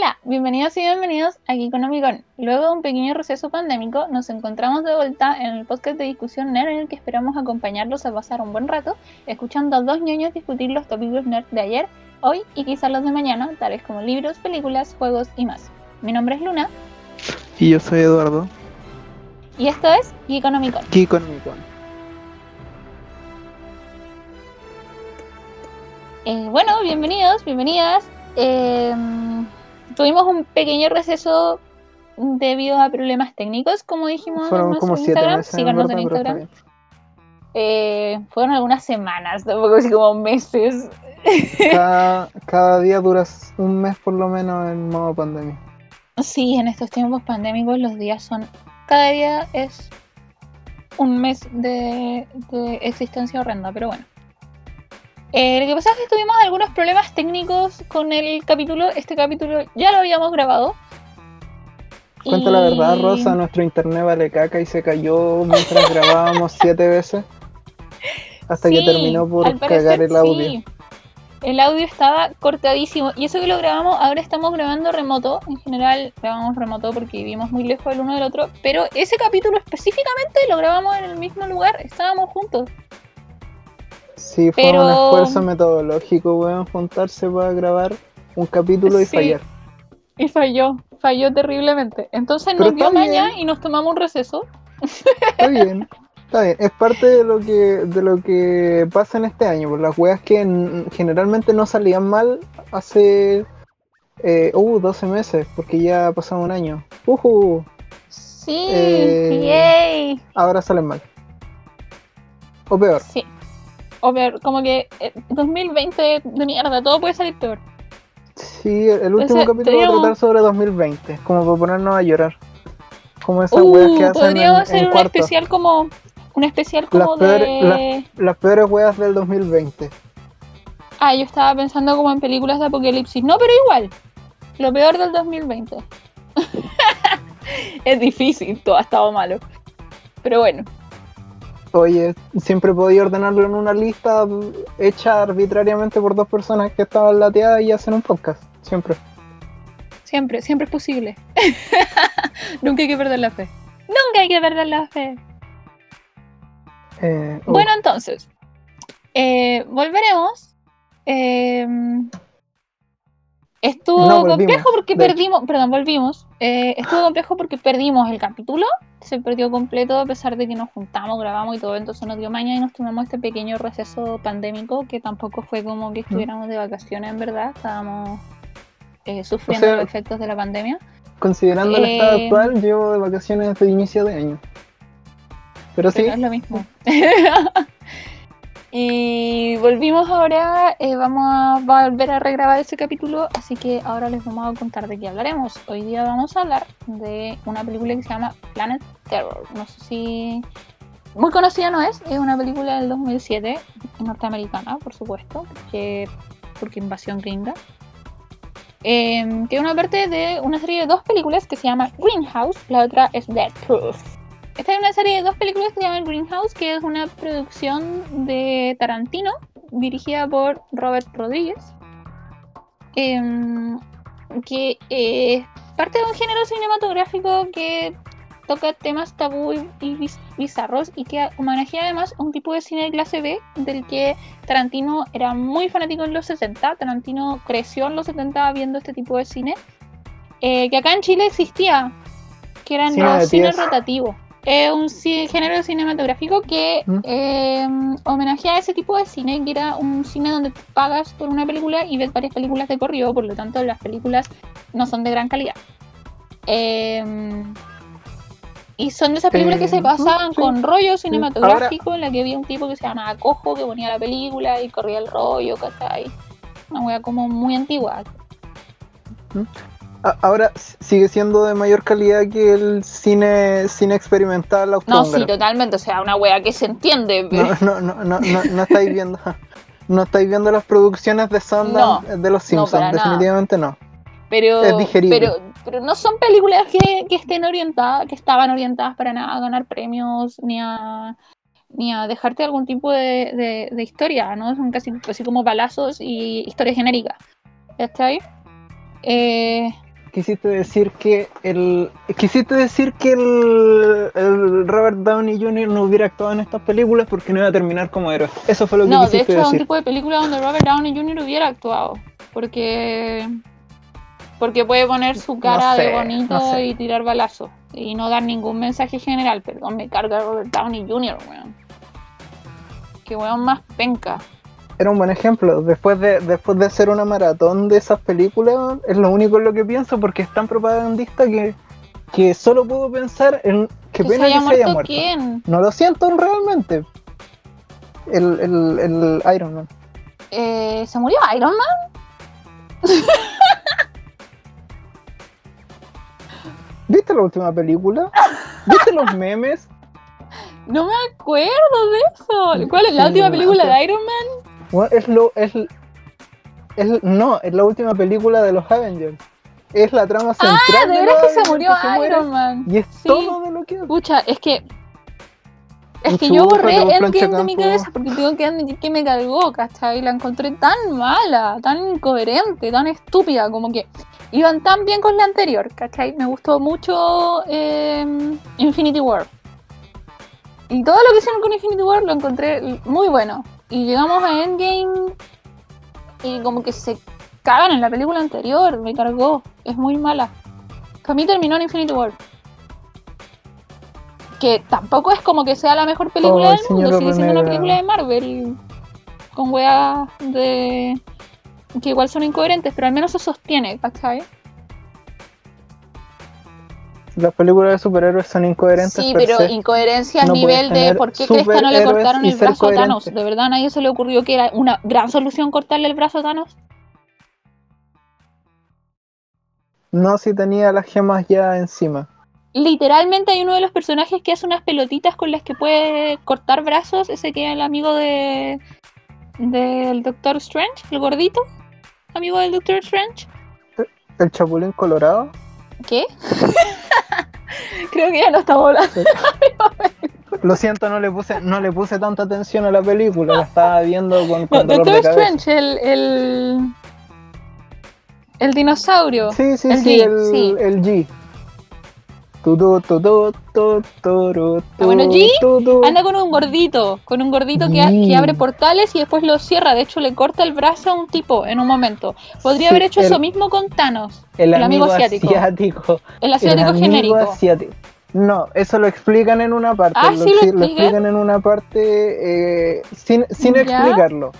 Hola, bienvenidos y bienvenidos a Geekonomicon. Luego de un pequeño receso pandémico, nos encontramos de vuelta en el podcast de discusión nerd en el que esperamos acompañarlos a pasar un buen rato, escuchando a dos ñoños discutir los tópicos nerd de ayer, hoy y quizás los de mañana, tales como libros, películas, juegos y más. Mi nombre es Luna. Y yo soy Eduardo. Y esto es Geekonomicon. Geekonomicon. Eh, bueno, bienvenidos, bienvenidas. Eh, tuvimos un pequeño receso debido a problemas técnicos, como dijimos Fueron en como nuestro siete Instagram. en Síganos en Instagram. Eh, fueron algunas semanas, tampoco así como meses. Cada, cada día dura un mes por lo menos en modo pandemia. Sí, en estos tiempos pandémicos los días son. Cada día es un mes de, de existencia horrenda, pero bueno. Eh, lo que pasa es que tuvimos algunos problemas técnicos con el capítulo. Este capítulo ya lo habíamos grabado. Cuenta la verdad, Rosa, nuestro internet vale caca y se cayó mientras grabábamos siete veces. Hasta que terminó por parecer cagar el audio. sí. El audio estaba cortadísimo. Y eso que lo grabamos, ahora estamos grabando remoto. En general grabamos remoto porque vivimos muy lejos el uno del otro. Pero ese capítulo específicamente lo grabamos en el mismo lugar. Estábamos juntos. Sí, fue Pero- un esfuerzo metodológico, weón, juntarse para grabar un capítulo y Sí. fallar. Y falló. Falló terriblemente. Entonces Pero nos dio maña y nos tomamos un receso. Está bien, está bien. Es parte de lo que, de lo que pasa en este año. Por las weas que generalmente no salían mal hace eh, uh, 12 meses, porque ya ha pasado un año. Ujú, Sí. Eh, Yay. ahora salen mal. O peor. Sí. O ver, como que eh, 2020 de mierda, todo puede salir peor. Sí, el último Entonces, capítulo va a tratar sobre 2020, como para ponernos a llorar. Como esas Uh, weas que hacen podríamos en, hacer en un cuarto. especial como. Un especial Las como peores- de. Las peores weas del 2020. Ah, yo estaba pensando como en películas de apocalipsis. No, pero igual. Lo peor del 2020. es difícil, todo ha estado malo. Pero bueno. Oye, siempre podía ordenarlo en una lista hecha arbitrariamente por dos personas que estaban lateadas y hacen un podcast. Siempre. Siempre, siempre es posible. Nunca hay que perder la fe. Nunca hay que perder la fe. Eh, oh, Bueno, entonces, eh, volveremos. Eh, estuvo No, complejo porque perdimos, perdón, volvimos. Eh, estuvo complejo porque perdimos el capítulo. Se perdió completo a pesar de que nos juntamos, grabamos y todo. Entonces nos dio mañana y nos tomamos este pequeño receso pandémico que tampoco fue como que estuviéramos de vacaciones, en verdad. Estábamos eh, sufriendo sea, los efectos de la pandemia. considerando el estado eh, actual, llevo de vacaciones desde inicio de año. Pero sí, Pero no es lo mismo. y volvimos ahora, eh, vamos a volver a regrabar ese capítulo, así que ahora les vamos a contar de qué hablaremos. Hoy día vamos a hablar de una película que se llama Planet Terror. No sé si... Muy conocida no es, es una película del 2007, norteamericana, por supuesto, porque, invasión gringa. Eh, que es una parte de una serie de dos películas que se llama Greenhouse, la otra es Dead Proof. Esta es una serie de dos películas que se llama Greenhouse, que es una producción de Tarantino, dirigida por Robert Rodríguez, em, que es parte de un género cinematográfico que toca temas tabú y, y biz- bizarros y que homenajea además un tipo de cine de clase B del que Tarantino era muy fanático en los 60. Tarantino creció en los 70 viendo este tipo de cine, eh, que acá en Chile existía, que eran los cines rotativos. Es un género cinematográfico que ¿Mm? eh, homenajea a ese tipo de cine, que era un cine donde pagas por una película y ves varias películas de corrido, por lo tanto las películas no son de gran calidad. Eh, y son de esas películas Eh, que se pasaban sí. con rollo cinematográfico, en la que había un tipo que se llamaba Cojo, que ponía la película y corría el rollo, ¿cachai? Una wea como muy antigua. Ahora sigue siendo de mayor calidad que el cine, cine experimental No, sí, totalmente, o sea, una wea que se entiende. pero- No, no, no, no, no, no estáis viendo. No estáis viendo las producciones de Sundance de los no, Simpsons, nada. definitivamente no. Pero, Es pero, pero no son películas que, que estén orientadas, que estaban orientadas para nada a ganar premios ni a ni a dejarte algún tipo de, de- de historia, ¿no? Son casi así como balazos y historias genéricas. ¿Está ahí? Eh, quisiste decir que el quisiste decir que el, el Robert Downey Jr. no hubiera actuado en estas películas porque no iba a terminar como héroe. Eso fue lo que No, de quisiste hecho es un decir. tipo de película donde Robert Downey Jr. hubiera actuado. Porque. Porque puede poner su cara de sé, bonito no sé. y tirar balazos. Y no dar ningún mensaje general. Perdón, me carga Robert Downey Jr., weón. Que weón más penca. Era un buen ejemplo. Después de después de hacer una maratón de esas películas, es lo único en lo que pienso porque es tan propagandista que, que solo puedo pensar en qué ¿Que pena se que se haya muerto quién? No lo siento realmente. El, el, el Iron Man. Eh, ¿Se murió Iron Man? ¿Viste la última película? ¿Viste los memes? No me acuerdo de eso. ¿Cuál es la última película de Iron Man? Bueno, es lo. Es, es- no, es la última película de los Avengers. Es la trama central. Ah, de los veras que se murió se Iron Man. Y es Sí. todo de lo que. Pucha, es que. Es que yo borré Endgame de mi cabeza porque tengo que admitir que me cargó, ¿cachai? La encontré tan mala, tan incoherente, tan estúpida, como que iban tan bien con la anterior, ¿cachai? Me gustó mucho eh, Infinity War. Y todo lo que hicieron con Infinity War lo encontré muy bueno. Y llegamos a Endgame y como que se cagan en la película anterior, me cargó, es muy mala. Para mí terminó en Infinity War. Que tampoco es como que sea la mejor película Ay, del mundo, sigue siendo una película de Marvel. Con weas de. que igual son incoherentes, pero al menos se sostiene, ¿cachai? Las películas de superhéroes son incoherentes. Sí, per pero se. incoherencia a No nivel de por qué crees que no le cortaron el brazo a Thanos. ¿De verdad a nadie se le ocurrió que era una gran solución cortarle el brazo a Thanos? No, si tenía las gemas ya encima. Literalmente hay uno de los personajes que hace unas pelotitas con las que puede cortar brazos, ese que es el amigo de del Doctor Strange, el gordito, amigo del Doctor Strange. El Chapulín Colorado. ¿Qué? Creo que ya no estamos hablando. Lo siento, no le puse, no le puse tanta atención a la película, la estaba viendo con, No, con dolor Doctor. Strange, el, el el dinosaurio. Sí, sí, El sí, G, el, sí. el G. Ah, bueno, G. Anda con un gordito, con un gordito que, que abre portales y después lo cierra. De hecho, le corta el brazo a un tipo en un momento. Podría Sí, haber hecho el- eso mismo con Thanos, el, el amigo asiático. asiático. el asiático el genérico. asiático. No, eso lo explican en una parte. Ah, lo, ¿sí lo exi- lo explican? explican en una parte eh, sin, sin explicarlo.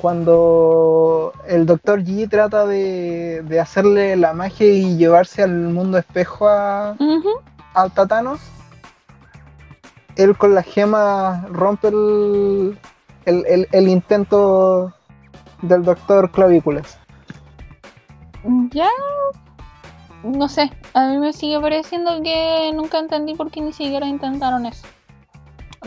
Cuando el doctor G trata de, de hacerle la magia y llevarse al mundo espejo a, Ujú. a Thanos, él con la gema rompe el, el, el- el intento del doctor Clavículas. Ya. No sé, a mí me sigue pareciendo que nunca entendí por qué ni siquiera intentaron eso.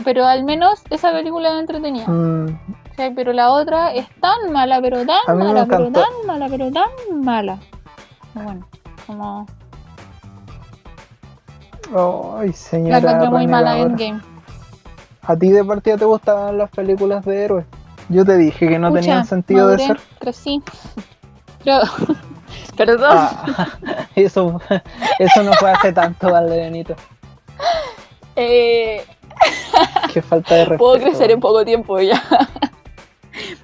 Pero al menos esa película me entretenía. Mm, Sí, pero la otra es tan mala, pero tan mala, pero tan mala, pero tan mala. Bueno, como Ay, la señora. encontré muy mala. Endgame. ¿A ti de partida te gustaban las películas de héroes? Yo te dije que no Pucha, tenían sentido maduré, de ser. Crecí. Pero, perdón. Ah, eso, eso no fue hace tanto, Valdebenito. Eh, Qué falta de respeto. puedo crecer en poco tiempo ya.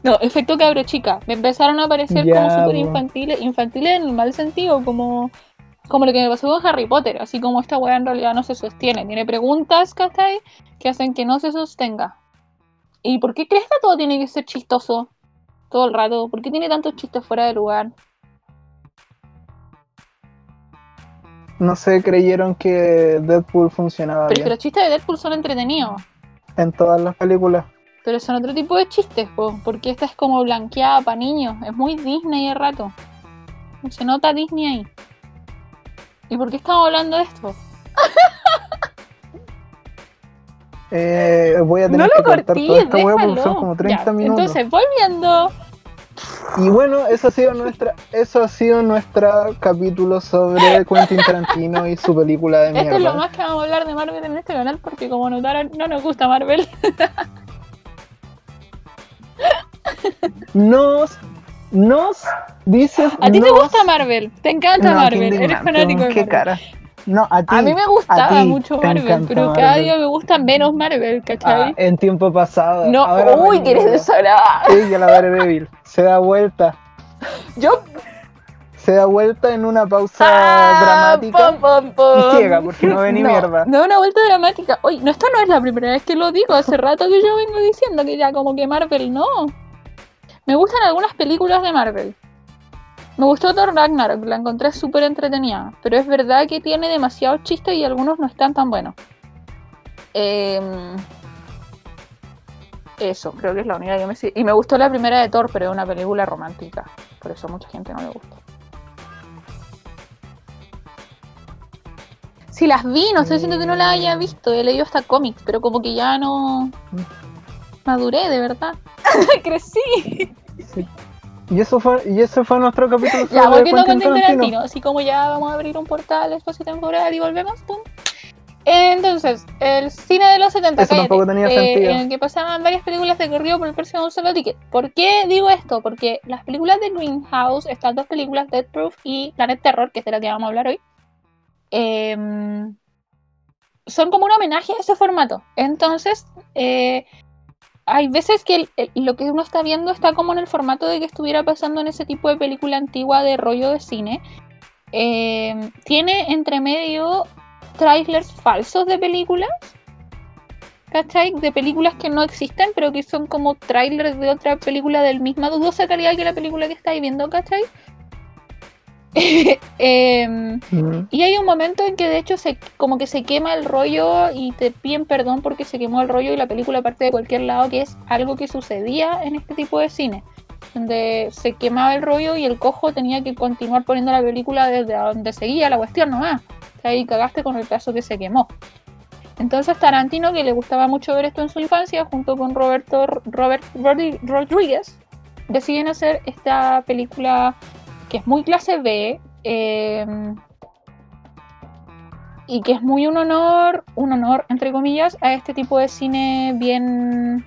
No, efecto cabro chica. Me empezaron a aparecer Ya, como súper infantiles, infantiles en el mal sentido, como, como lo que me pasó con Harry Potter, así como esta weá en realidad no se sostiene. Tiene preguntas, ¿cachai? Que hacen que no se sostenga. ¿Y por qué crees que todo tiene que ser chistoso? Todo el rato. ¿Por qué tiene tantos chistes fuera de lugar? No sé, creyeron que Deadpool funcionaba Pero que los chistes de Deadpool son entretenidos. en todas las películas. Pero son otro tipo de chistes, po, porque esta es como blanqueada para niños. Es muy Disney de rato. Se nota Disney ahí. ¿Y por qué estamos hablando de esto? Eh, voy a No tener lo que cortar toda esta hueá porque son como 30 Ya, minutos. Entonces, volviendo. Y bueno, eso ha sido nuestra, eso ha sido nuestro capítulo sobre Quentin Tarantino y su película de Esto es lo mierda. más que vamos a hablar de Marvel en este canal, porque como notaron, no nos gusta Marvel. Nos Nos dices. A ti te gusta Marvel, te encanta No, qué Marvel, eres fanático de Qué Marvel. cara. No, a ti. A mí me gustaba ti mucho Marvel, pero cada día me gusta menos Marvel, Ah, ¿cachai? en tiempo pasado. no, ahora uy, que eres desagradable. Ella, la Daredevil, se da vuelta. Yo Se da vuelta en una pausa Ah, dramática. pom, pom, pom. Y ciega, porque no ve ni mierda. No, una vuelta dramática. Oye, no, esta no es la primera vez que lo digo. Hace rato que yo vengo diciendo que ya como que Marvel no. Me gustan algunas películas de Marvel. Me gustó Thor Ragnarok, la encontré súper entretenida. Pero es verdad que tiene demasiados chistes y algunos no están tan buenos. Em, eso, creo que es la única que me... Y me gustó la primera de Thor, pero es una película romántica. Por eso mucha gente no le gusta. Si las vi, no estoy diciendo que no las haya visto, he leído hasta cómics, pero como que ya no maduré, de verdad. Crecí. Sí. Y eso fue, y ese fue nuestro capítulo Ya, sobre volviendo con Tarantino. Así como ya vamos a abrir un portal espacio temporal y volvemos, pum. Entonces, el cine de los 70, Eso cállate, tampoco tenía eh, sentido. en el que pasaban varias películas de corrido por el precio de un solo ticket. ¿Por qué digo esto? Porque las películas de Greenhouse, estas dos películas, Death Proof y Planet Terror, que es de la que vamos a hablar hoy, em, son como un homenaje a ese formato. Entonces, eh, hay veces que el- el- lo que uno está viendo está como en el formato de que estuviera pasando en ese tipo de película antigua de rollo de cine. Eh, tiene entre medio trailers falsos de películas. ¿Cachai? De películas que no existen, pero que son como trailers de otra película del misma dudosa calidad que la película que estáis viendo, ¿cachai? Em, y hay un momento en que de hecho se como que se quema el rollo y te piden perdón porque se quemó el rollo y la película parte de cualquier lado, que es algo que sucedía en este tipo de cine, donde se quemaba el rollo y el cojo tenía que continuar poniendo la película desde donde seguía la cuestión nomás. Ahí cagaste con el pedazo que se quemó. Entonces Tarantino, que le gustaba mucho ver esto en su infancia, junto con Roberto Robert Rodríguez, deciden hacer esta película que es muy clase B, eh, y que es muy un honor, un honor, entre comillas, a este tipo de cine bien,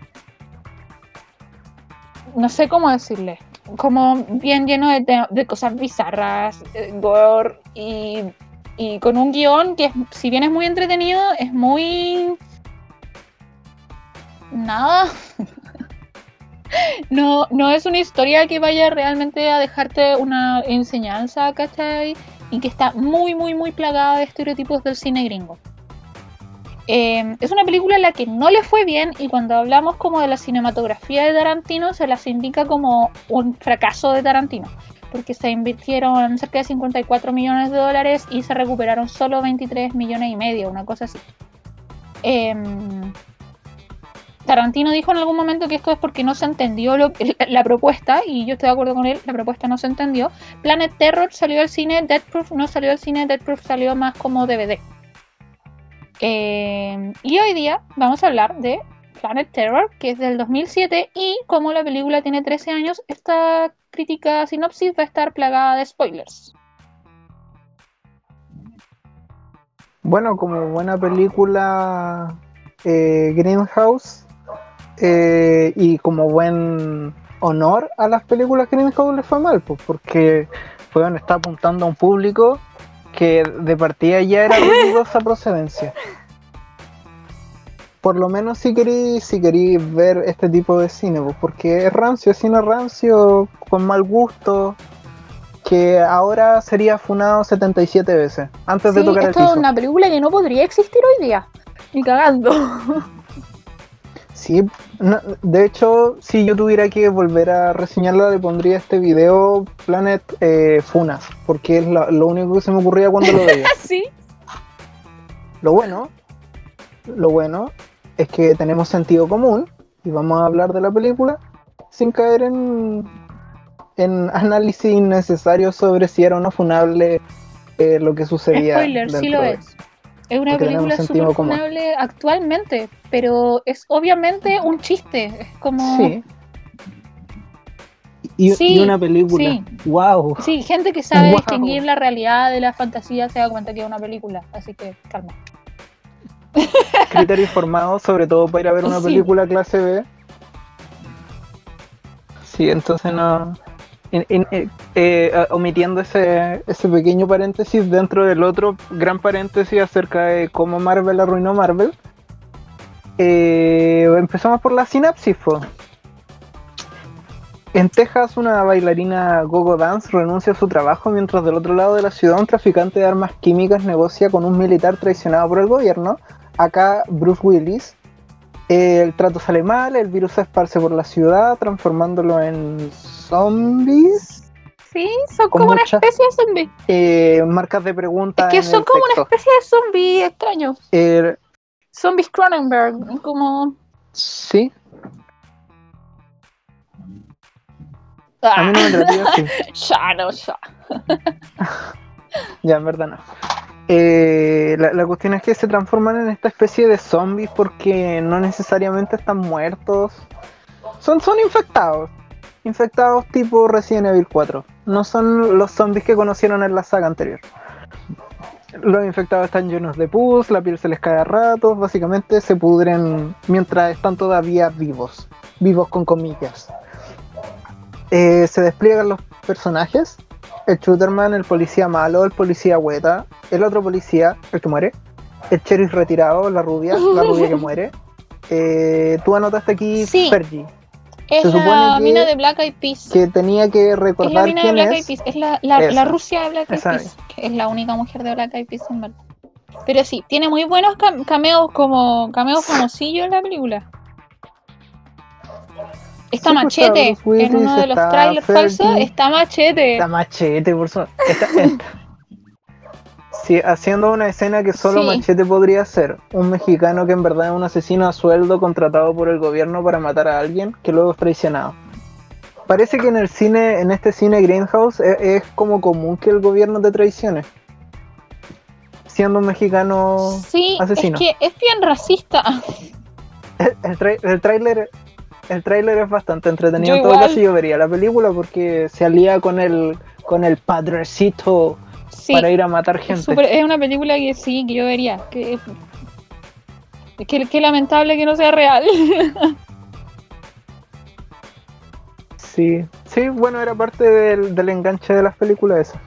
no sé cómo decirle, como bien lleno de, de cosas bizarras, eh, gore, y, y con un guion que, si bien es muy entretenido, es muy... Nada. No, no es una historia que vaya realmente a dejarte una enseñanza, ¿cachai? Y que está muy, muy, muy plagada de estereotipos del cine gringo. Eh, es una película en la que no le fue bien y cuando hablamos como de la cinematografía de Tarantino se las indica como un fracaso de Tarantino. Porque se invirtieron cerca de 54 millones de dólares y se recuperaron solo 23 millones y medio, una cosa así. Em, Tarantino dijo en algún momento que esto es porque no se entendió la, propuesta, y yo estoy de acuerdo con él, la propuesta no se entendió. Planet Terror salió al cine, Death Proof no salió al cine, Death Proof salió más como DVD. Eh, y hoy día vamos a hablar de Planet Terror, que es del 2007, y como la película tiene 13 años, esta crítica sinopsis va a estar plagada de spoilers. Bueno, como buena película eh, Greenhouse eh, y como buen honor a las películas Greenhouse le fue mal, pues, porque bueno, está apuntando a un público que de partida ya era de dudosa procedencia. Por lo menos si queréis si querí ver este tipo de cine, pues, porque es rancio, es cine rancio, con mal gusto, que ahora sería funado 77 veces, antes de tocar el esto es piso. una película que no podría existir hoy día. Ni cagando. Sí, no, de hecho, si yo tuviera que volver a reseñarla, le pondría este video Planet eh, Funas, porque es la- lo único que se me ocurría cuando lo veía. sí. Lo bueno, lo bueno es que tenemos sentido común y vamos a hablar de la película sin caer en, en análisis innecesarios sobre si era o no funable eh, lo que sucedía. Spoiler, sí lo es. Es una Porque película súper funable actualmente, pero es obviamente un chiste. Es como. Sí. Y, Sí, y una película. sí. ¡Wow! Sí, gente que sabe Wow. distinguir la realidad de la fantasía se da cuenta que es una película. Así que calma. criterio informado, sobre todo para ir a ver una Sí. película clase B. Sí, entonces no. Eh, eh, omitiendo ese, ese pequeño paréntesis dentro del otro gran paréntesis acerca de cómo Marvel arruinó Marvel, eh, empezamos por la sinapsis. En Texas, una bailarina gogo dance renuncia a su trabajo mientras del otro lado de la ciudad un traficante de armas químicas negocia con un militar traicionado por el gobierno. Acá Bruce Willis. El trato sale mal, el virus se esparce por la ciudad, transformándolo en zombies. Sí, son como una especie de zombie. Eh, marcas de pregunta. Es que son como una especie de zombie extraños. Eh, Zombies Cronenberg, como... sí, a mí no me entretiene así. Ya, no, ya. Ya, en verdad no. Eh, la, cuestión es que se transforman en esta especie de zombies porque no necesariamente están muertos. Son, son infectados. Infectados tipo Resident Evil 4. No son los zombies que conocieron en la saga anterior. Los infectados están llenos de pus, la piel se les cae a ratos, básicamente se pudren mientras están todavía vivos. Vivos con comillas. Eh, se despliegan los personajes el Shooterman, el policía malo, el policía hueta, el otro policía, el que muere, el sheriff retirado, la rubia, la rubia que muere. Eh, tú anotaste aquí Sí. Fergie, Es Se la que- mina de Black Eyed Peas. que tenía que Es la recordar mina de Black Eyed es. Peas. Es la, la, Esa. la Rusia de Black Eyed Peas. Que es la única mujer de Black Eyed Peas en verdad. Pero sí, tiene muy buenos cam- cameos como cameos famosillos en la película. Está Machete en uno de los trailers falsos. Está Machete. Está machete, por su... está- está- Sí, haciendo una escena que solo Sí. Machete podría hacer. Un mexicano que en verdad es un asesino a sueldo contratado por el gobierno para matar a alguien que luego es traicionado. Parece que en el cine, en este cine Greenhouse, es, es como común que el gobierno te traicione. Siendo un mexicano. Sí, asesino. es que es bien racista. El, el, trai- el tráiler. El tráiler es bastante entretenido. Yo en todo igual. caso, yo vería la película porque se alía con el con el padrecito Sí, para ir a matar gente. es una película que sí, que yo vería. Que, que, que lamentable que no sea real. Sí, sí, bueno, era parte del, del enganche de las películas esas.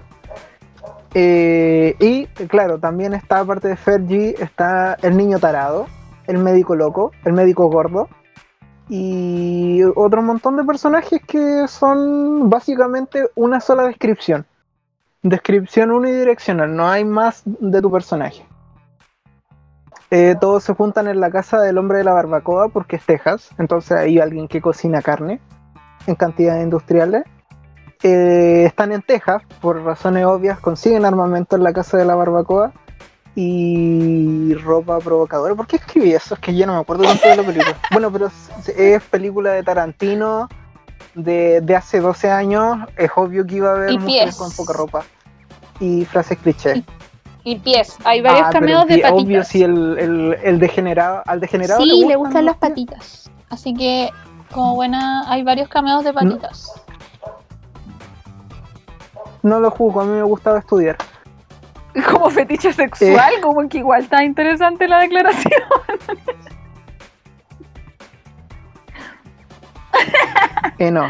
Eh, y claro, también está aparte de Fergie, está el niño tarado, el médico loco, el médico gordo y otro montón de personajes que son básicamente una sola descripción. Descripción unidireccional, no hay más de tu personaje. Eh, todos se juntan en la casa del hombre de la barbacoa porque es Texas, entonces hay alguien que cocina carne en cantidades industriales. Eh, están en Texas, por razones obvias, consiguen armamento en la casa de la barbacoa y ropa provocadora. ¿Por qué escribí eso? Es que yo no me acuerdo tanto de la película. Bueno, pero es, película de Tarantino de, de hace 12 años. Es obvio que iba a haber mujeres con poca ropa y frases cliché. Y pies, hay varios Ah, cameos de sí, patitas. Obvio, si el, el, el degenerado, al degenerado Sí, le gustan las patitas. Así que, como buena, hay varios cameos de patitas. No lo juzgo, a mí me gustaba estudiar. Como fetiche sexual, como que igual está interesante la declaración. Eh, no,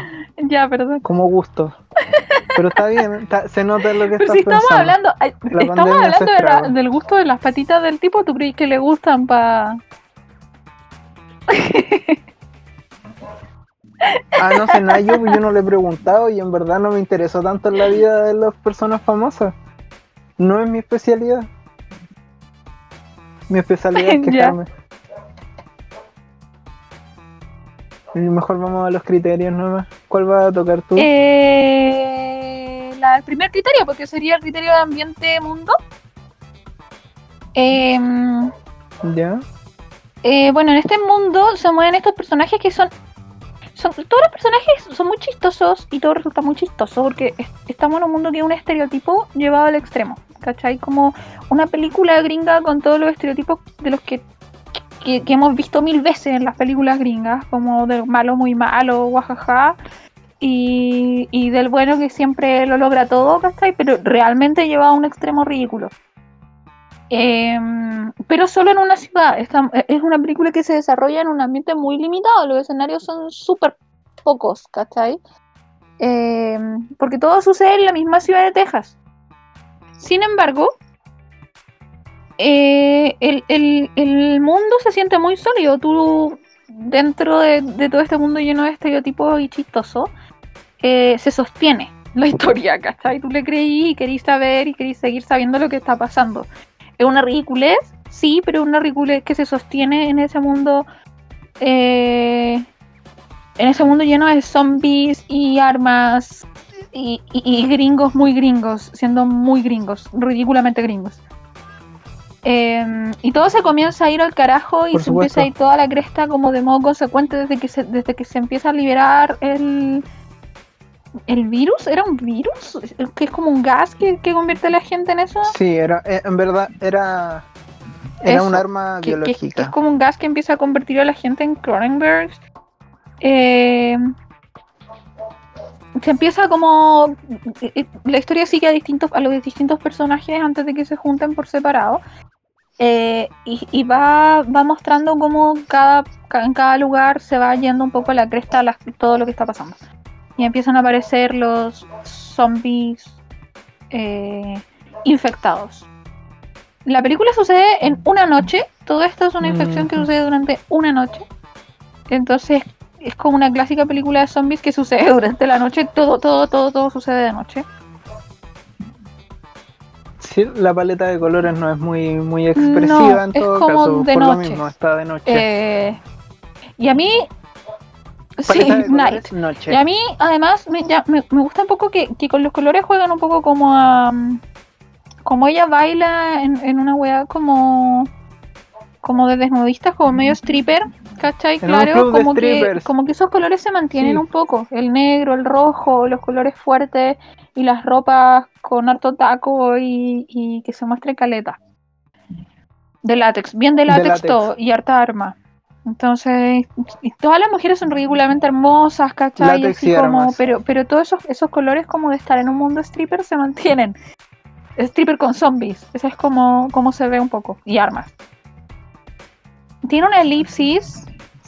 ya, perdón. como gusto. Pero está bien, está- se nota lo que Pero estás si estamos pensando. hablando, ay, estamos hablando de la- estraga. del gusto de las patitas del tipo, ¿tú crees que le gustan para Ah, no sé nada, yo, yo no le he preguntado y en verdad no me interesó tanto en la vida de las personas famosas. No es mi especialidad. Mi especialidad es quejarme. Mejor vamos a los criterios nomás. ¿Cuál vas a tocar tú? Eh, la- el primer criterio, porque sería el criterio de ambiente mundo. Em, ¿Ya? eh, bueno, en este mundo se mueven estos personajes que son, son. Todos los personajes son muy chistosos y todo resulta muy chistoso porque es- estamos en un mundo que es un estereotipo llevado al extremo. ¿Cachai? Como una película gringa con todos los estereotipos de los que, que, que hemos visto mil veces en las películas gringas, como del malo muy malo, guajaja. Y, y del bueno que siempre lo logra todo, ¿cachai? Pero realmente lleva a un extremo ridículo. Em, pero solo en una ciudad. Esta- es una película que se desarrolla en un ambiente muy limitado. Los escenarios son súper pocos, ¿cachai? eh, porque todo sucede en la misma ciudad de Texas. Sin embargo, eh, el, mundo se siente muy sólido. Tú, dentro de, de todo este mundo lleno de estereotipos y chistoso, eh, se sostiene la historia, ¿cachai? Tú le creí y querís saber y querís seguir sabiendo lo que está pasando. Es una ridiculez, sí, pero una ridiculez que se sostiene en ese mundo. eh, en ese mundo lleno de zombies y armas y, y- y gringos muy gringos, siendo muy gringos, ridículamente gringos. Eh, y todo se comienza a ir al carajo y Por se empieza supuesto. a ir toda la cresta como de modo consecuente desde que se, desde que se empieza a liberar el, el virus. ¿Era un virus? Que es como un gas que, que convierte a la gente en eso. Sí, era, eh, en verdad era, era Eso, un arma que, biológica. que es como un gas que empieza a convertir a la gente en Cronenberg. Eh, se empieza como eh, eh, la historia sigue a distintos a los distintos personajes antes de que se junten por separado Eh, y, y va, va mostrando cómo cada, ca- en cada lugar se va yendo un poco a la cresta las- todo lo que está pasando y empiezan a aparecer los zombies eh, infectados la película sucede en una noche. Todo esto es una infección que Ujú. sucede durante una noche. Entonces es como una clásica película de zombies que sucede durante la noche. Todo, todo, todo, todo sucede de noche. Sí, la paleta de colores no es muy, muy expresiva No, en es todo como caso. de por lo noche. mismo, está de noche. Eh, y a mí... Sí, Night. noche. Y a mí, además, me, ya- me, me gusta un poco que, que con los colores juegan un poco como a. mm, Como ella baila en, en una weá como. Como de desnudistas, como medio stripper, ¿cachai? En Claro, como que, como que esos colores se mantienen Sí. un poco. El negro, el rojo, los colores fuertes y las ropas con harto taco y, y que se muestre caleta. De látex, bien de látex. todo, y harta arma. Entonces, y todas las mujeres son ridículamente hermosas, ¿cachai? Látex Así y como, pero, pero todos esos, esos colores como de estar en un mundo stripper se mantienen. Stripper con zombies, eso es como, como se ve un poco. Y armas. Tiene una elipsis.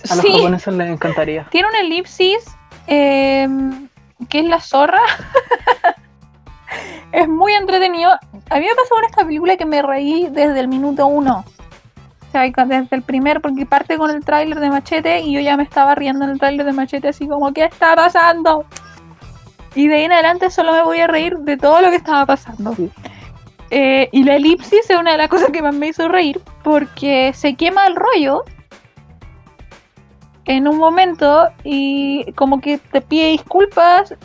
A los sí, japoneses les encantaría. tiene una elipsis eh, que es la zorra. es muy entretenido. A mí me pasó con esta película que me reí desde el minuto uno. Con- desde el primer, porque parte con el tráiler de Machete y yo ya me estaba riendo en el tráiler de Machete así como, ¿qué está pasando? Y de ahí en adelante solo me voy a reír de todo lo que estaba pasando. Sí. Eh, y la elipsis es una de las cosas que más me hizo reír porque se quema el rollo en un momento y como que te pide disculpas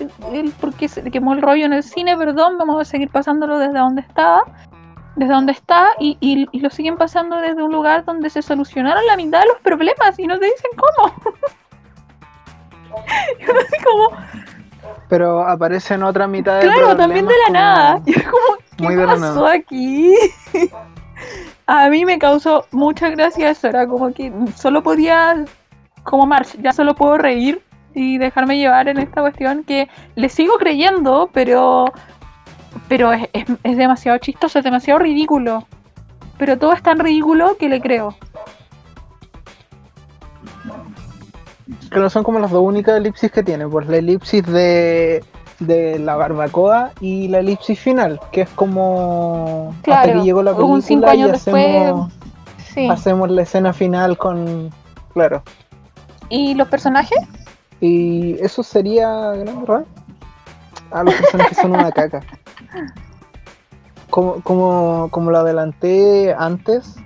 porque se quemó el rollo en el cine, perdón, vamos a seguir pasándolo desde donde estaba, desde donde está y, y- y lo siguen pasando desde un lugar donde se solucionaron la mitad de los problemas y no te dicen cómo. Como, Pero aparece en otra mitad de claro, también de la nada. Y es como, ¿qué muy pasó aquí? A mí me causó mucha gracia eso, era como que solo podía, como March, ya solo puedo reír y dejarme llevar en esta cuestión que le sigo creyendo, pero pero es, es- es demasiado chistoso, es demasiado ridículo. Pero todo es tan ridículo que le creo. Que no son como las dos únicas elipsis que tiene, pues la elipsis de, de la barbacoa y la elipsis final, que es como hasta Claro, aquí llegó la película un cinco y años después. hacemos, Sí. hacemos la escena final con claro. ¿Y los personajes? Y eso sería Gran. Ah, los personajes son una caca. Como, como, como lo adelanté antes,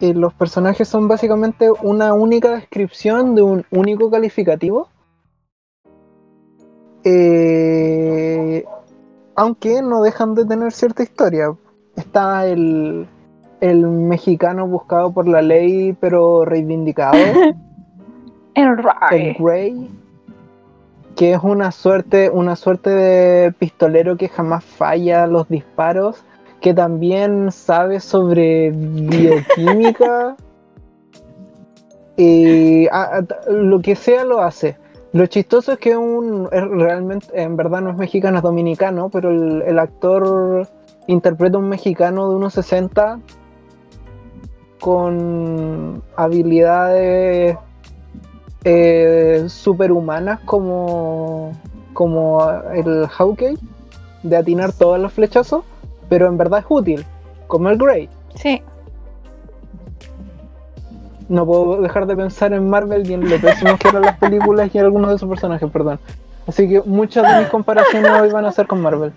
eh, los personajes son básicamente una única descripción de un único calificativo. Eh, aunque no dejan de tener cierta historia. Está el, el mexicano buscado por la ley, pero reivindicado El el Ray. Grey, que es una suerte, una suerte de pistolero que jamás falla los disparos, que también sabe sobre bioquímica. y a- a- t- lo que sea lo hace. Lo chistoso es que un es realmente, en verdad no es mexicano, es dominicano, pero el, el actor interpreta a un mexicano de unos 60 con habilidades eh, superhumanas como como el Hawkeye, de atinar todos los flechazos, pero en verdad es útil, como el Grey. Sí. No puedo dejar de pensar en Marvel y en lo pésimo que eran las películas y algunos de sus personajes, perdón. Así que muchas de mis comparaciones hoy van a ser con Marvel.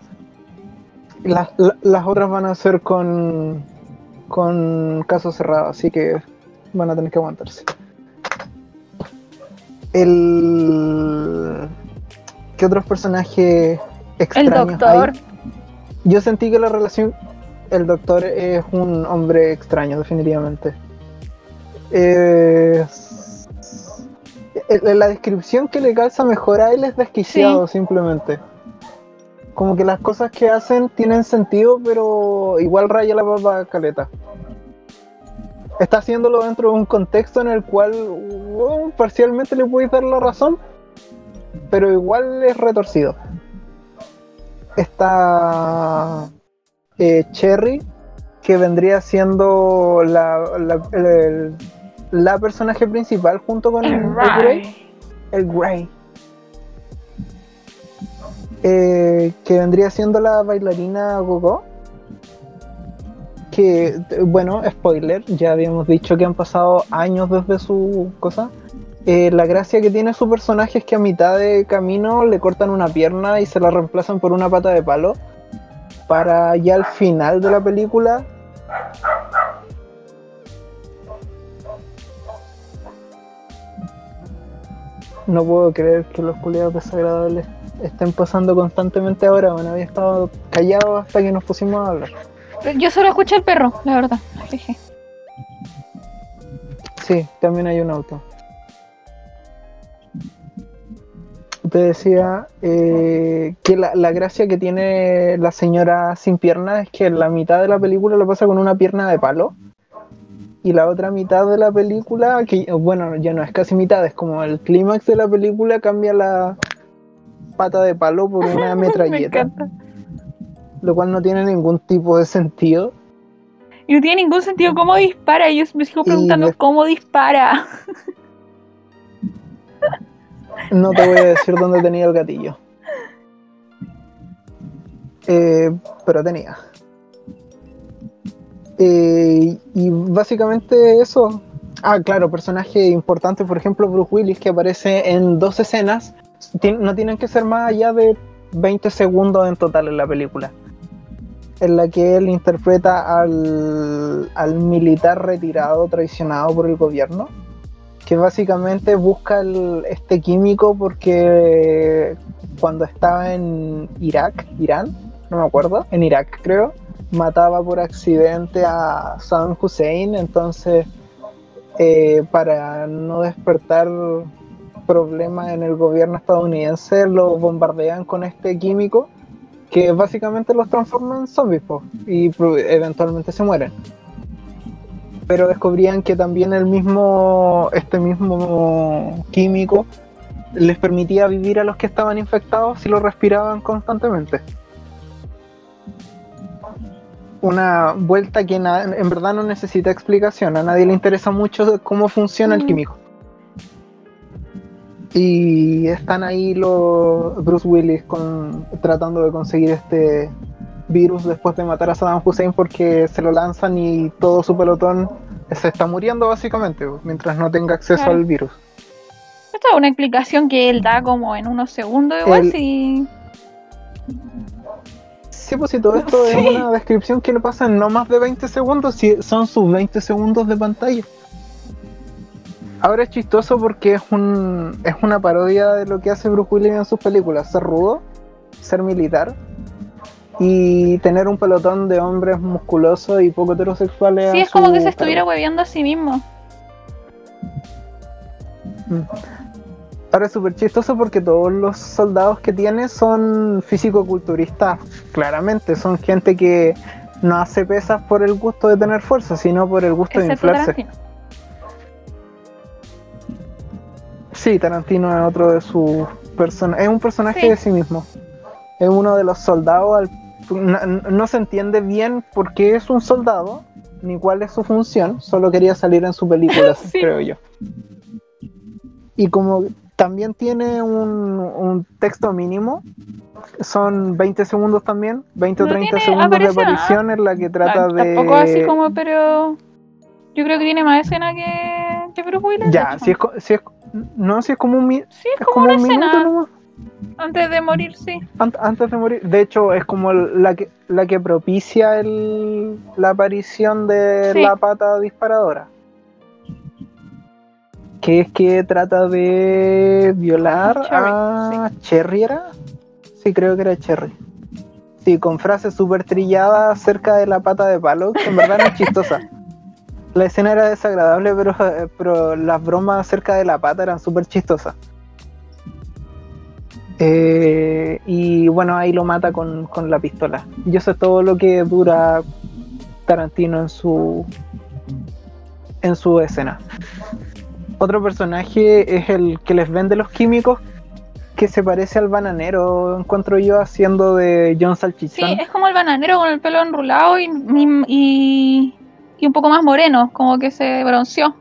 Las, la- las otras van a ser con con caso cerrado, así que van a tener que aguantarse. El ¿qué otros personajes El extraños doctor. hay? Yo sentí que la relación el doctor es un hombre extraño, definitivamente. Es- el- la descripción que le calza mejor a él es desquiciado, simplemente. Como que las cosas que hacen tienen sentido, pero igual raya la papa caleta. Está haciéndolo dentro de un contexto en el cual bueno, parcialmente le puedes dar la razón, pero igual es retorcido. Está eh, Cherry, que vendría siendo la, la, el- la personaje principal junto con el, El Grey, el Grey. Eh, que vendría siendo la bailarina Gogo. Que, bueno, spoiler, ya habíamos dicho que han pasado años desde su cosa. Eh, la gracia que tiene su personaje es que a mitad de camino le cortan una pierna y se la reemplazan por una pata de palo. Para ya al final de la película No puedo creer que los culiados desagradables estén pasando constantemente ahora. Bueno, había estado callado hasta que nos pusimos a hablar. Yo solo escuché el perro, la verdad. Sí, también hay un auto. Te decía eh, que la, la gracia que tiene la señora sin pierna es que la mitad de la película lo pasa con una pierna de palo. Y la otra mitad de la película, que bueno, ya no es casi mitad, es como el clímax de la película, cambia la pata de palo por una Me metralleta. encanta. Lo cual no tiene ningún tipo de sentido. Y no tiene ningún sentido cómo dispara. Y yo me sigo preguntando cómo dispara. No te voy a decir dónde tenía el gatillo. Eh, pero tenía. Eh, y básicamente eso. Ah, claro, personaje importante, por ejemplo, Bruce Willis, que aparece en dos escenas. No tienen que ser más allá de 20 segundos en total en la película. En la que él interpreta al, al militar retirado, traicionado por el gobierno que básicamente busca este químico porque cuando estaba en Irak, Irán, no me acuerdo, en Irak creo, mataba por accidente a Saddam Hussein, entonces eh, para no despertar problemas en el gobierno estadounidense lo bombardean con este químico que básicamente los transforma en zombies po, y eventualmente se mueren pero descubrían que también el mismo, este mismo químico les permitía vivir a los que estaban infectados si lo respiraban constantemente. Una vuelta que en verdad no necesita explicación, a nadie le interesa mucho cómo funciona el Mm. químico. Y están ahí los Bruce Willis con, tratando de conseguir este virus después de matar a Saddam Hussein porque se lo lanzan y todo su pelotón se está muriendo básicamente mientras no tenga acceso Claro. al virus. Esta es una explicación que él da como en unos segundos igual si Sí, pues si todo esto Sí. es una descripción que le pasa en no más de 20 segundos, si son sus 20 segundos de pantalla. Ahora es chistoso porque es un es una parodia de lo que hace Bruce Willis en sus películas, ser rudo, ser militar y tener un pelotón de hombres musculosos y poco heterosexuales. Sí, es como que se estuviera cargo. hueveando a sí mismo. Mm. Ahora es súper chistoso porque todos los soldados que tiene son físico-culturistas, claramente. Son gente que no hace pesas por el gusto de tener fuerza, sino por el gusto de inflarse. Tarantino. Sí, Tarantino es otro de sus personajes. Es un personaje Sí. de sí mismo. Es uno de los soldados. al- No, no se entiende bien por qué es un soldado, ni cuál es su función. Solo quería salir en su película, Sí. creo yo. Y como también tiene un, un texto mínimo. Son 20 segundos también, 20 o No 30 tiene segundos de aparición, en la que trata Ah, de. Tampoco así como, pero. Yo creo que tiene más escena que, que Bruce Willis. Ya, si es, si es, no, si es como un, Sí, es es como, como una un minuto antes de morir, sí. Ant- antes de morir. De hecho, es como la que, la que propicia el, la aparición de Sí. la pata disparadora. Que es que trata de violar Cherry, a Cherry, ¿era? Sí, creo que era Cherry. Sí, con frases súper trilladas acerca de la pata de palo, que en verdad no es chistosa. La escena era desagradable, pero, pero las bromas acerca de la pata eran súper chistosas. Eh, y bueno, ahí lo mata con, con la pistola. Y eso es todo lo que dura Tarantino en su en su escena. Otro personaje es el que les vende los químicos, que se parece al bananero, encuentro yo, haciendo de John Salchichón. Sí, es como el bananero con el pelo enrulado y, y, y- y un poco más moreno, como que se bronceó.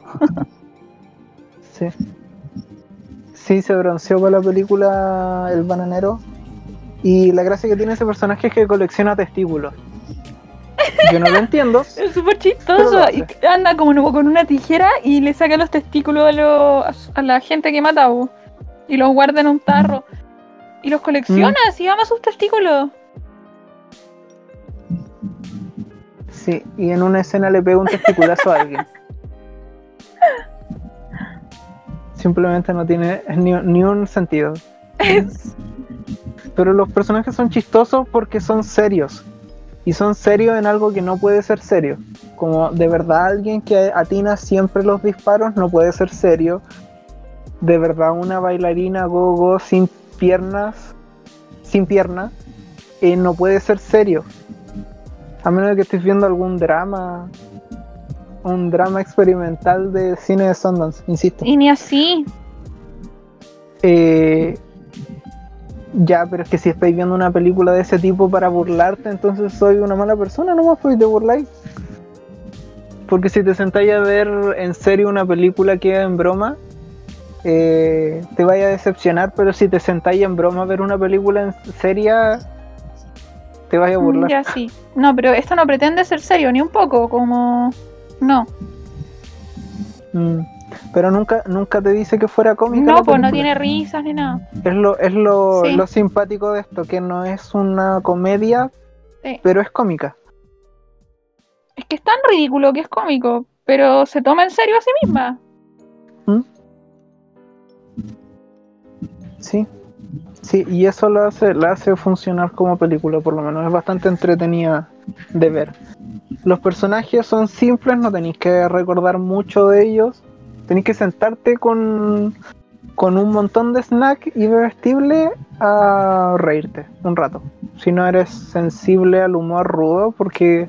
Sí. Sí, se bronceó para la película El Bananero. Y la gracia que tiene ese personaje es que colecciona testículos. Yo no lo entiendo. Es súper chistoso. Y anda como con una tijera y le saca los testículos a, lo- la gente que mata bu, y los guarda en un tarro. Y los colecciona, Mm. así ama sus testículos. Sí, y en una escena le pega un testiculazo a alguien. Simplemente no tiene ni, ni un sentido. Es- Pero los personajes son chistosos porque son serios. Y son serios en algo que no puede ser serio. Como de verdad alguien que atina siempre los disparos no puede ser serio. De verdad una bailarina go-go sin piernas, sin piernas, eh, no puede ser serio. A menos de que estés viendo algún drama, un drama experimental de cine de Sundance, insisto. y ni así. Eh, ya, pero es que si estáis viendo una película de ese tipo para burlarte, entonces soy una mala persona, nomás pues te burláis. Porque si te sentáis a ver en serio una película que es en broma, eh, te vaya a decepcionar, pero si te sentáis en broma a ver una película en seria, te vaya a burlar. Ya sí. No, pero esto no pretende ser serio, ni un poco, como... No, Mm, Pero nunca, nunca te dice que fuera cómica. no, pues no tiene risas ni nada. Es lo, es lo, Sí. lo simpático de esto, que no es una comedia, Sí. pero es cómica. Es que es tan ridículo que es cómico, pero se toma en serio a sí misma. Sí. Sí, y eso lo hace, la hace funcionar como película, por lo menos es bastante entretenida de ver. Los personajes son simples, no tenéis que recordar mucho de ellos. Tenéis que sentarte con, con un montón de snack y bebestible a reírte un rato. Si no eres sensible al humor rudo, porque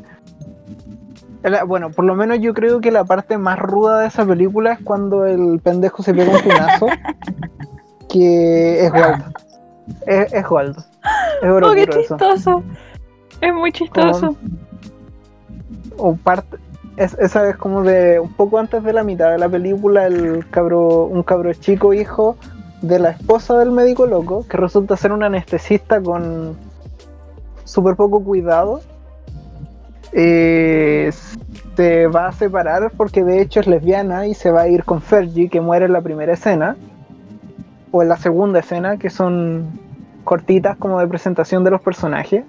la- bueno, por lo menos yo creo que la parte más ruda de esa película es cuando el pendejo se pega un cunazo. que es Waldo. Es, es Waldo. Es oro Oh, qué puro eso. chistoso. Es muy chistoso. O parte, es, esa es como de un poco antes de la mitad de la película, el cabro, un cabro chico hijo de la esposa del médico loco, que resulta ser un anestesista con súper poco cuidado. eh, se va a separar porque de hecho es lesbiana y se va a ir con Fergie, que muere en la primera escena, o en la segunda escena, que son cortitas como de presentación de los personajes.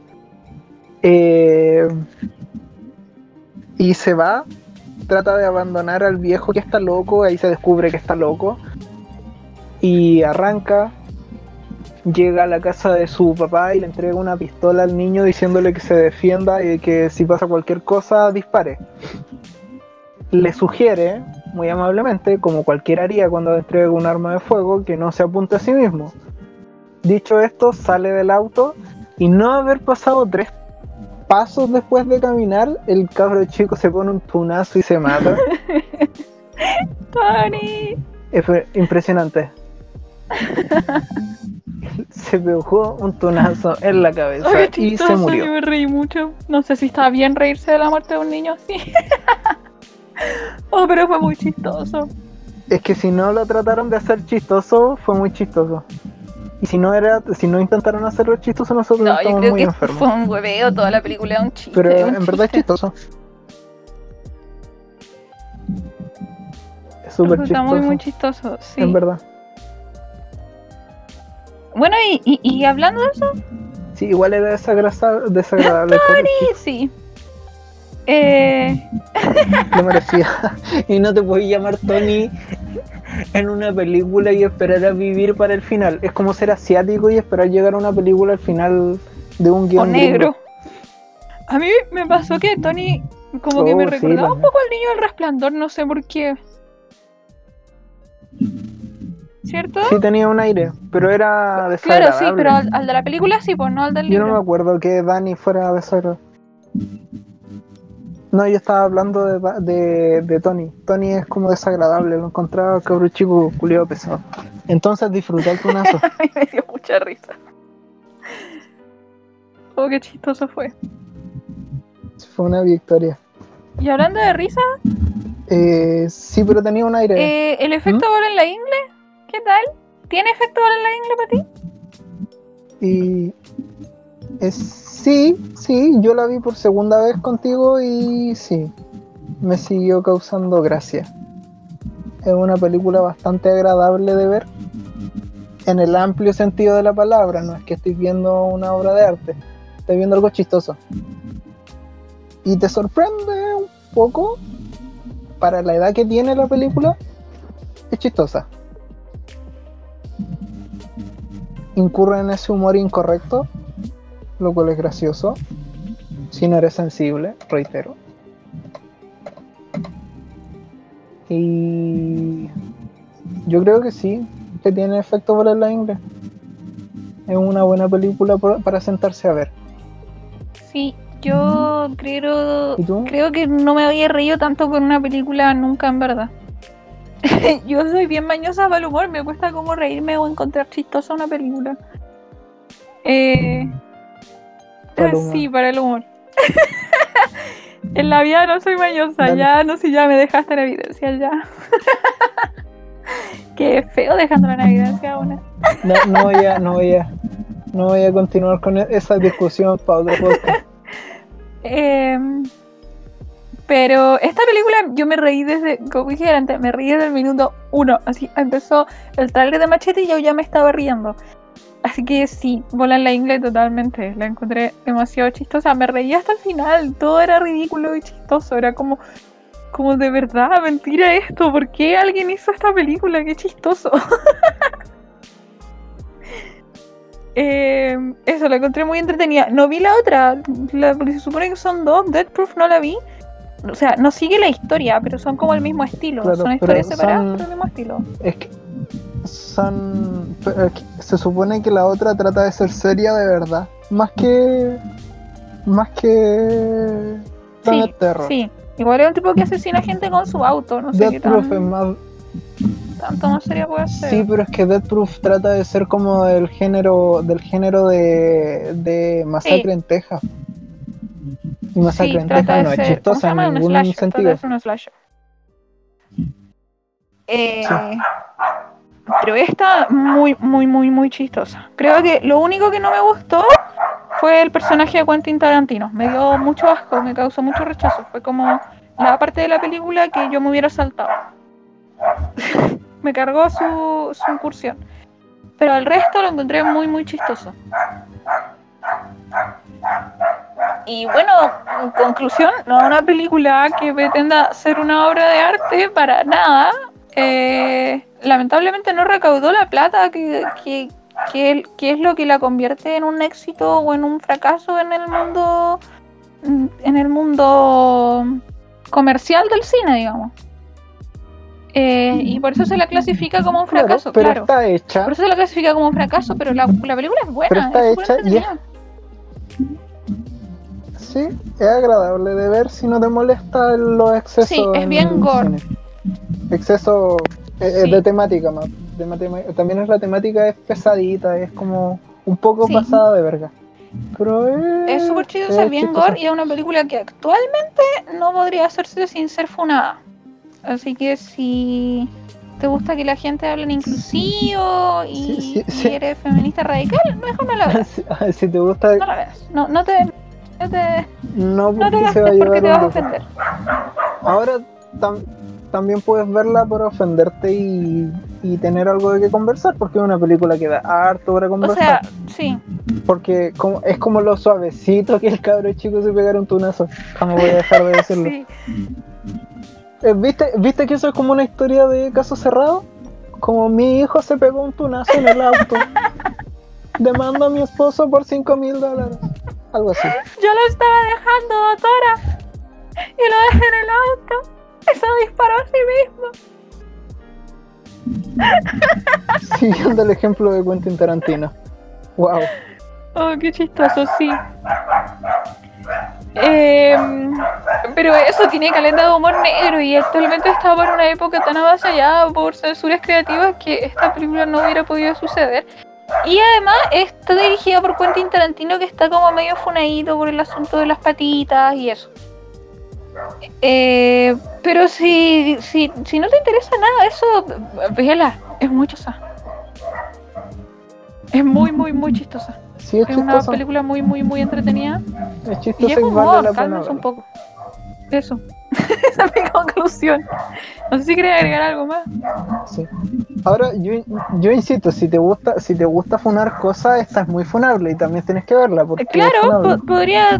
Eh, y se va, trata de abandonar al viejo que está loco, ahí se descubre que está loco, y arranca, llega a la casa de su papá y le entrega una pistola al niño diciéndole que se defienda y que si pasa cualquier cosa dispare. Le sugiere, muy amablemente, como cualquiera haría cuando entrega un arma de fuego, que no se apunte a sí mismo. Dicho esto, sale del auto y no haber pasado tres pasos después de caminar, el cabro chico se pone un tunazo y se mata. Tony. Fue impresionante. se pegó un tunazo en la cabeza Oh, y se murió. yo me reí mucho. No sé si está bien reírse de la muerte de un niño así. oh, pero fue muy chistoso. Es que si no lo trataron de hacer chistoso, fue muy chistoso. Y si no era, si no intentaron hacerlo chistoso, nosotros No, yo estamos creo muy que enfermos. fue un hueveo, toda la película un chiste. Pero un en verdad es chistoso. Es súper Está chistoso. muy, muy chistoso, sí. En verdad. Bueno, y, y, y hablando de eso, Sí, igual era desagradable. sí, sí. Eh, Lo merecía. y no te puedes llamar Tony en una película y esperar a vivir para el final. Es como ser asiático y esperar llegar a una película al final de un o guion negro. gringo. A mí me pasó que Tony como que me Oh, sí, recordaba un también. poco al niño del resplandor, no sé por qué. ¿Cierto? Sí tenía un aire, pero era Claro, desagradable. sí, pero al, al de la película sí, pues no al del Yo no me libro. acuerdo que Dani fuera desagradable. No, yo estaba hablando de, de, de Tony. Tony es como desagradable, lo encontraba cabrón chico culiado pesado. Entonces disfruté el tunazo. A mí me dio mucha risa. Oh, qué chistoso fue. Fue una victoria. Y hablando de risa, Eh, sí, pero tenía un aire. eh, ¿el efecto ¿Mm? bola en la ingle? ¿Qué tal? ¿Tiene efecto bola en la ingle para ti? Y sí, sí, yo la vi por segunda vez contigo y sí, me siguió causando gracia. Es una película bastante agradable de ver en el amplio sentido de la palabra, no es que estoy viendo una obra de arte, estoy viendo algo chistoso. Y te sorprende un poco, para la edad que tiene la película, es chistosa. incurre en ese humor incorrecto, lo cual es gracioso. Si no eres sensible, reitero. Y yo creo que sí, que tiene efecto por la ingle. Es una buena película para sentarse a ver. Sí, yo creo, ¿Y tú? creo que no me había reído tanto con una película nunca, en verdad. yo soy bien mañosa para el humor, me cuesta como reírme o encontrar chistosa una película. Eh, Para el humor. Sí, para el humor. en la vida no soy mañosa, Dale. ya no sé, ya me dejaste en evidencia, ya. Qué feo dejando en evidencia una. No, no voy a, no voy a, no voy a continuar con esa discusión para otro podcast. Pero esta película yo me reí desde, como dije antes, me reí desde el minuto uno. Así empezó el trailer de Machete y yo ya me estaba riendo. Así que sí, bola en la ingle totalmente. La encontré demasiado chistosa. Me reí hasta el final. Todo era ridículo y chistoso. Era como, como de verdad, mentira esto. ¿Por qué alguien hizo esta película? Qué chistoso. Eh, eso, la encontré muy entretenida. No vi la otra, la, porque se supone que son dos. Dead Proof no la vi. O sea, no sigue la historia, pero son como el mismo estilo. Claro, son historias separadas, son- pero el mismo estilo. Es que son. que Se supone que la otra trata de ser seria de verdad. Más que. Más que. Planet Sí, Terror. sí. Igual es un tipo que asesina gente con su auto. No sé qué Death Proof tan, es más. tanto más seria puede ser. Sí, pero es que Death Proof trata de ser como del género. del género de. de Masacre Sí. en Texas. Y Masacre Sí, en trata Texas de no es ser- ¿cómo se chistosa en ningún slasher, trata sentido. de ser un slasher. Eh, Pero esta muy, muy, muy, muy chistosa. Creo que lo único que no me gustó fue el personaje de Quentin Tarantino. Me dio mucho asco, me causó mucho rechazo. Fue como la parte de la película que yo me hubiera saltado. me cargó su, su incursión. Pero el resto lo encontré muy, muy chistoso. Y bueno, en conclusión, no es una película que pretenda ser una obra de arte para nada. Eh, lamentablemente no recaudó la plata que, que, que, que es lo que la convierte en un éxito o en un fracaso en el mundo en el mundo comercial del cine, digamos. Eh, y por eso se la clasifica como un Claro, fracaso, pero claro. está hecha. Por eso se la clasifica como un fracaso, pero la, la película es buena. Pero está es hecha y es- entretenida. Sí, es agradable de ver si no te molesta los excesos. Sí, es en bien gore. cine. Exceso eh, eh, Sí. de temática más. También es la temática es pesadita, es como un poco Sí. pasada de verga. Pero es, Es súper chido, es es bien gore y es una película que actualmente no podría hacerse sin ser funada. Así que si, te gusta que la gente hable en inclusivo y, Sí, sí, y sí. eres feminista radical, mejor no la veas. Si, te gusta, No la veas. No, no te. No te, no no te porque se va a porque te vas a ofender. Ahora tam- también puedes verla por ofenderte y, y tener algo de qué conversar, porque es una película que da harto para O conversar. sea, sí. porque como, es como lo suavecito que el cabro chico se pegara un tunazo. Jamás voy a dejar de decirlo. sí. Eh, ¿Viste, ¿Viste que eso es como una historia de caso cerrado? Como mi hijo se pegó un tunazo en el auto. Demando a mi esposo por 5 mil dólares. Algo así. Yo lo estaba dejando, doctora. Y lo dejé en el auto. Y se disparó a sí mismo. Siguiendo el ejemplo de Quentin Tarantino. Wow. Oh, qué chistoso, sí. Em, pero eso tiene caleta de humor negro y actualmente está por una época tan avasallada por censuras creativas que esta película no hubiera podido suceder. Y además está dirigida por Quentin Tarantino que está como medio funadito por el asunto de las patitas y eso. Eh, pero si, si, si no te interesa nada eso, véala, es muy chistosa. Es muy, muy, muy chistosa. Sí, es Es una película muy, muy, muy entretenida. Es Y es y vale humor, la pena. un poco. Eso. Esa es mi conclusión. No sé si quería agregar algo más. Sí. Ahora, yo, yo insisto, si te gusta, si te gusta funar cosas, esta es muy funable y también tienes que verla. Porque es Claro, po- podría.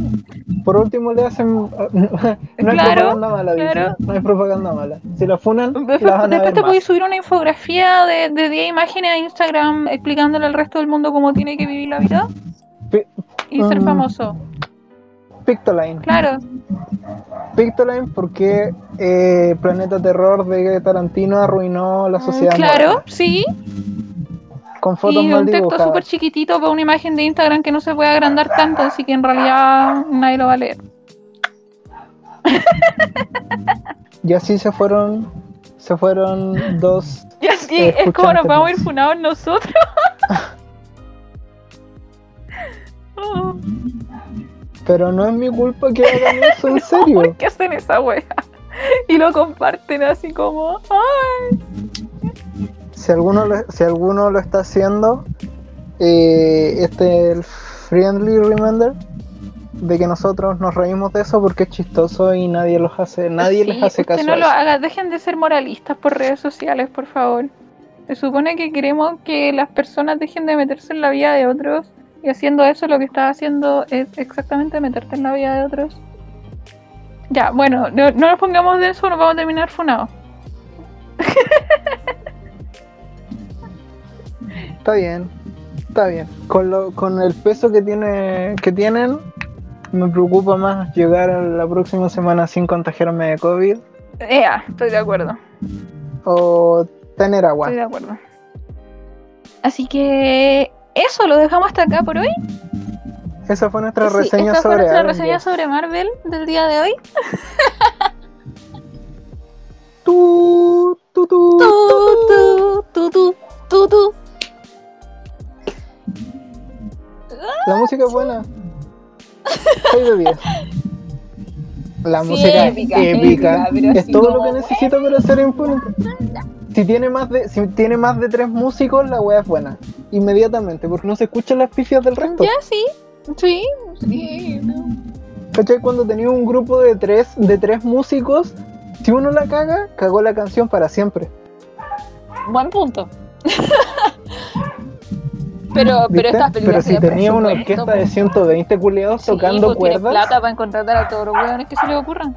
Por último le hacen. No hay Claro, propaganda mala, claro. No hay propaganda mala. Si la funan, Después, la van a después ver te podéis subir una infografía de, de 10 imágenes a Instagram explicándole al resto del mundo cómo tiene que vivir la vida y ser Mm. famoso. Pictoline. Claro, Pictoline porque eh, Planeta Terror de Tarantino arruinó la mm, sociedad. claro, moderna, sí. con fotos Y mal un texto súper chiquitito para una imagen de Instagram que no se puede agrandar tanto, así que en realidad nadie lo va a leer. Y así se fueron. Se fueron dos. Y así Eh, es como nos vamos a ir funados nosotros. Pero no es mi culpa que hagan eso, en serio. ¿Por qué hacen esa wea? Y lo comparten así como. ¡Ay! Si alguno lo, si alguno lo está haciendo, eh, este el friendly reminder de que nosotros nos reímos de eso porque es chistoso y nadie los hace, nadie Sí, les hace caso. no lo haga, dejen de ser moralistas por redes sociales, por favor. Se supone que queremos que las personas dejen de meterse en la vida de otros y haciendo eso lo que estás haciendo es exactamente meterte en la vida de otros. Ya, bueno, no, no nos pongamos de eso, nos vamos a terminar funados. Está bien, está bien. Con, lo, con el peso que tiene que tienen, me preocupa más llegar a la próxima semana sin contagiarme de COVID Ea, estoy de acuerdo. o tener agua. Estoy de acuerdo. Así que eso lo dejamos hasta acá por hoy. Esa fue nuestra Sí, reseña esta fue sobre nuestra Avengers. reseña sobre Marvel del día de hoy. Tu, Tu, tu, tu, tu, tu, tu. La música es buena. 6 de 10. La Sí, música épica, épica, es todo lo que necesito para ser imponente. Si tiene más de si tiene más de tres músicos, la wea es buena. Inmediatamente, porque no se escuchan las pifias del resto. Ya, sí. Sí, sí. no. ¿Cachai? Cuando tenía un grupo de tres, de tres músicos, si uno la caga, cagó la canción para siempre. Buen punto. pero, pero ¿Viste? estas Pero si tenía una orquesta de pues. 120 culiados Sí, tocando pues, cuerdas. plata para contratar a todos los hueones que se les ocurran.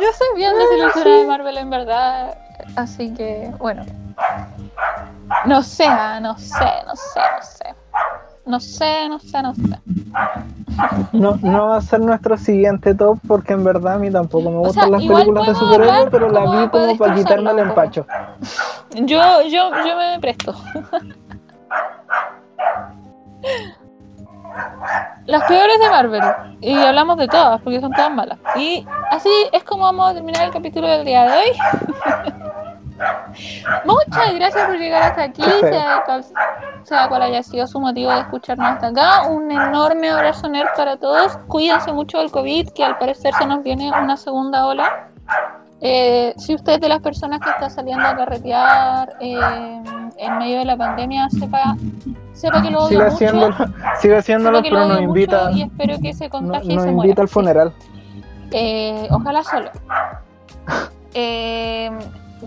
Yo soy bien desilusionada de Marvel en verdad, así que bueno. No sé, no sé, no sé, no sé. No sé, no sé, no sé. No, no va a ser nuestro siguiente top porque en verdad a mí tampoco me O gustan sea, las películas de superhéroes, pero la vi como para quitarme el empacho. Yo, yo, yo me presto. Las peores de Marvel. Y hablamos de todas, porque son todas malas. Y así es como vamos a terminar el capítulo del día de hoy. Muchas gracias por llegar hasta aquí, sea cual, sea cual haya sido su motivo de escucharnos hasta acá. Un enorme abrazo nerd para todos. Cuídense mucho del COVID, que al parecer se nos viene una segunda ola. Eh, si usted es de las personas que está saliendo a carretear eh, en medio de la pandemia, sepa, sepa que lo odio Sigue mucho. haciéndolo, sigue haciéndolo, pero nos invita, y espero que se no- contagie y nos se invita muera. al Sí. funeral. Eh, ojalá solo. Eh,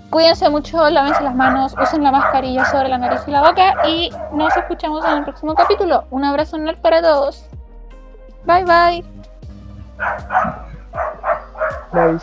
cuídense mucho, lávense las manos, usen la mascarilla sobre la nariz y la boca y nos escuchamos en el próximo capítulo. Un abrazo nerd para todos. Bye bye. Bye.